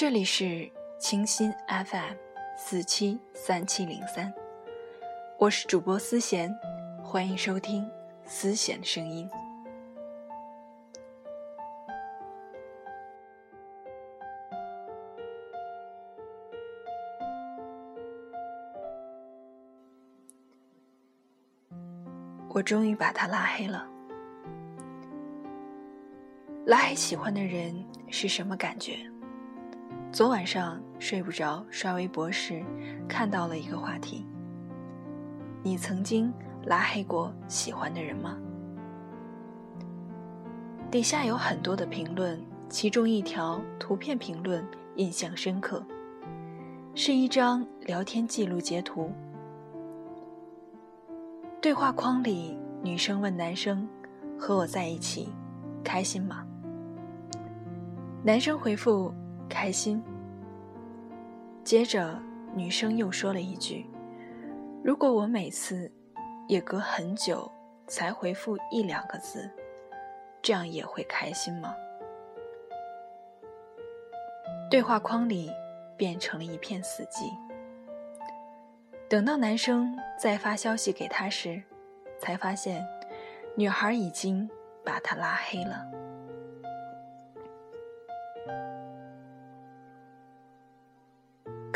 这里是清新 FM 四七三七零三，我是主播思贤，欢迎收听思贤的声音。我终于把他拉黑了。拉黑喜欢的人是什么感觉？昨晚上睡不着，刷微博时看到了一个话题：你曾经拉黑过喜欢的人吗？底下有很多的评论，其中一条图片评论印象深刻，是一张聊天记录截图。对话框里，女生问男生：“和我在一起，开心吗？”男生回复：“开心。”接着，女生又说了一句：“如果我每次也隔很久才回复一两个字，这样也会开心吗？”对话框里变成了一片死寂。等到男生再发消息给她时，才发现，女孩已经把他拉黑了。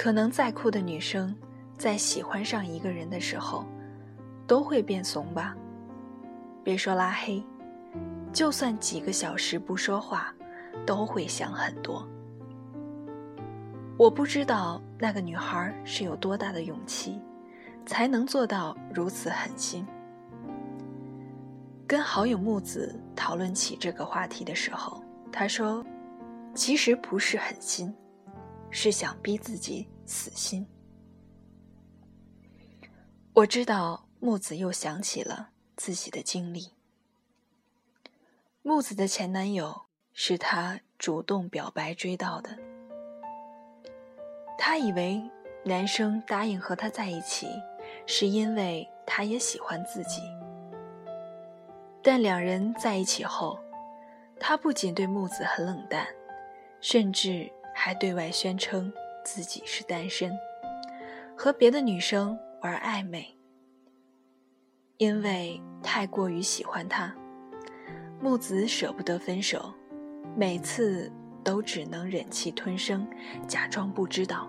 可能再酷的女生，在喜欢上一个人的时候，都会变怂吧？别说拉黑，就算几个小时不说话，都会想很多。我不知道那个女孩是有多大的勇气，才能做到如此狠心。跟好友木子讨论起这个话题的时候，他说：“其实不是狠心，是想逼自己死心。”我知道木子又想起了自己的经历。木子的前男友是他主动表白追到的。他以为男生答应和他在一起，是因为他也喜欢自己。但两人在一起后，他不仅对木子很冷淡，甚至还对外宣称自己是单身，和别的女生玩暧昧。因为太过于喜欢他，木子舍不得分手，每次都只能忍气吞声，假装不知道。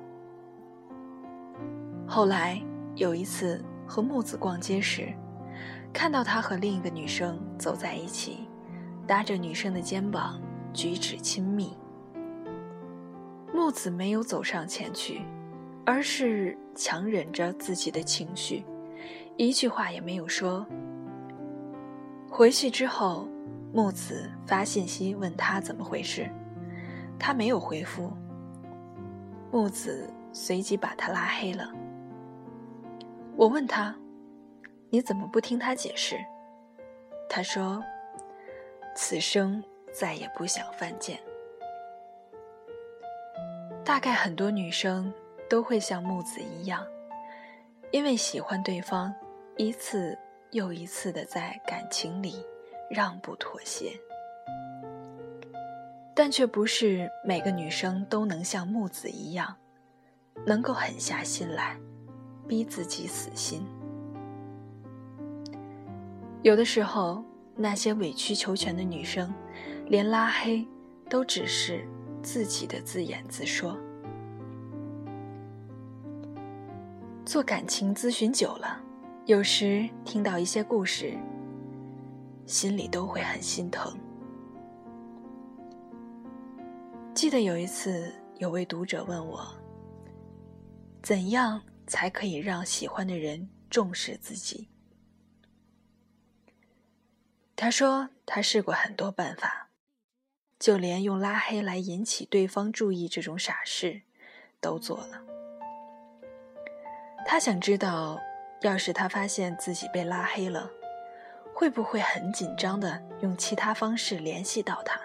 后来有一次和木子逛街时，看到他和另一个女生走在一起，搭着女生的肩膀，举止亲密。木子没有走上前去，而是强忍着自己的情绪，一句话也没有说。回去之后，木子发信息问他怎么回事，他没有回复。木子随即把他拉黑了。我问他：“你怎么不听他解释？”他说：“此生再也不想犯贱。”大概很多女生都会像木子一样，因为喜欢对方，一次又一次的在感情里让步妥协，但却不是每个女生都能像木子一样，能够狠下心来。逼自己死心。有的时候，那些委曲求全的女生，连拉黑都只是自己的自演自说。做感情咨询久了，有时听到一些故事，心里都会很心疼。记得有一次，有位读者问我：“怎样？”才可以让喜欢的人重视自己。他说他试过很多办法，就连用拉黑来引起对方注意这种傻事，都做了。他想知道，要是他发现自己被拉黑了，会不会很紧张的用其他方式联系到他？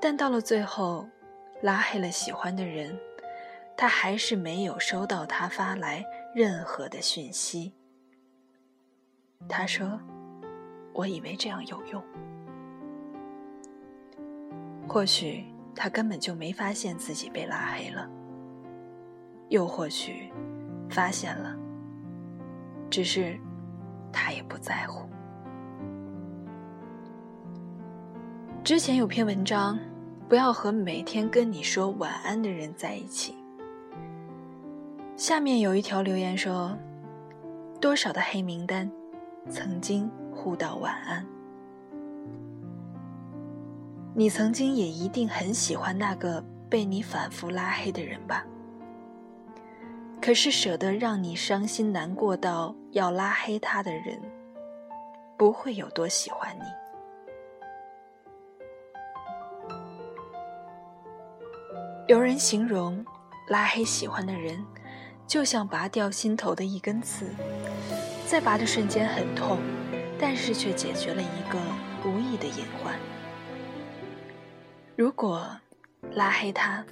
但到了最后，拉黑了喜欢的人。他还是没有收到他发来任何的讯息。他说：“我以为这样有用。或许他根本就没发现自己被拉黑了，又或许发现了，只是他也不在乎。之前有篇文章，不要和每天跟你说晚安的人在一起。下面有一条留言说：“多少的黑名单，曾经互道晚安。你曾经也一定很喜欢那个被你反复拉黑的人吧？可是舍得让你伤心难过到要拉黑他的人，不会有多喜欢你。”有人形容，拉黑喜欢的人，就像拔掉心头的一根刺，在拔的瞬间很痛，但是却解决了一个无意的隐患。如果拉黑他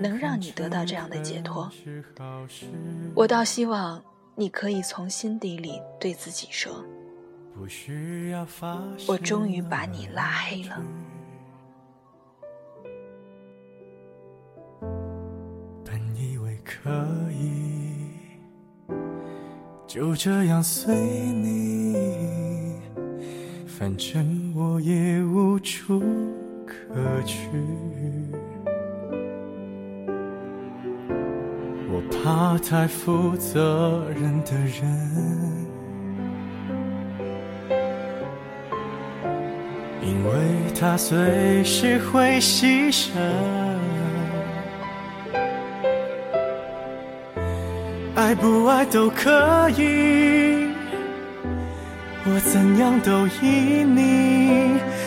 能让你得到这样的解脱，我倒希望你可以从心底里对自己说：“我终于把你拉黑了。”本以为可以就这样随你，反正我也无处可去。我怕太负责任的人，因为他随时会牺牲。爱不爱都可以，我怎样都依你，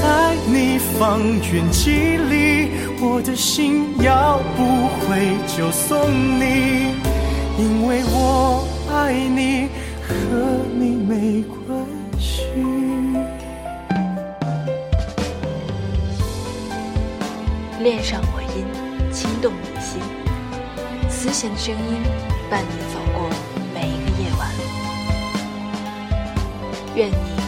在你方圆几里，我的心要不回就送你，因为我爱你，和你没关系。恋上我音，轻动你心，慈弦的声音伴你走过每一个夜晚，愿你。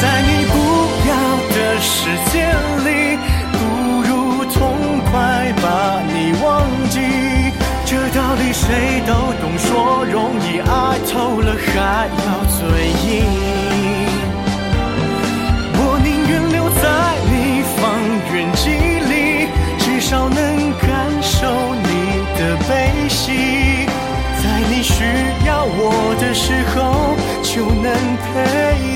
在你不要的世界里，不如痛快把你忘记。这道理谁都懂，说容易，爱透了还要嘴硬。我宁愿留在你方圆几里，至少能感受你的悲喜。在你需要我的时候，就能陪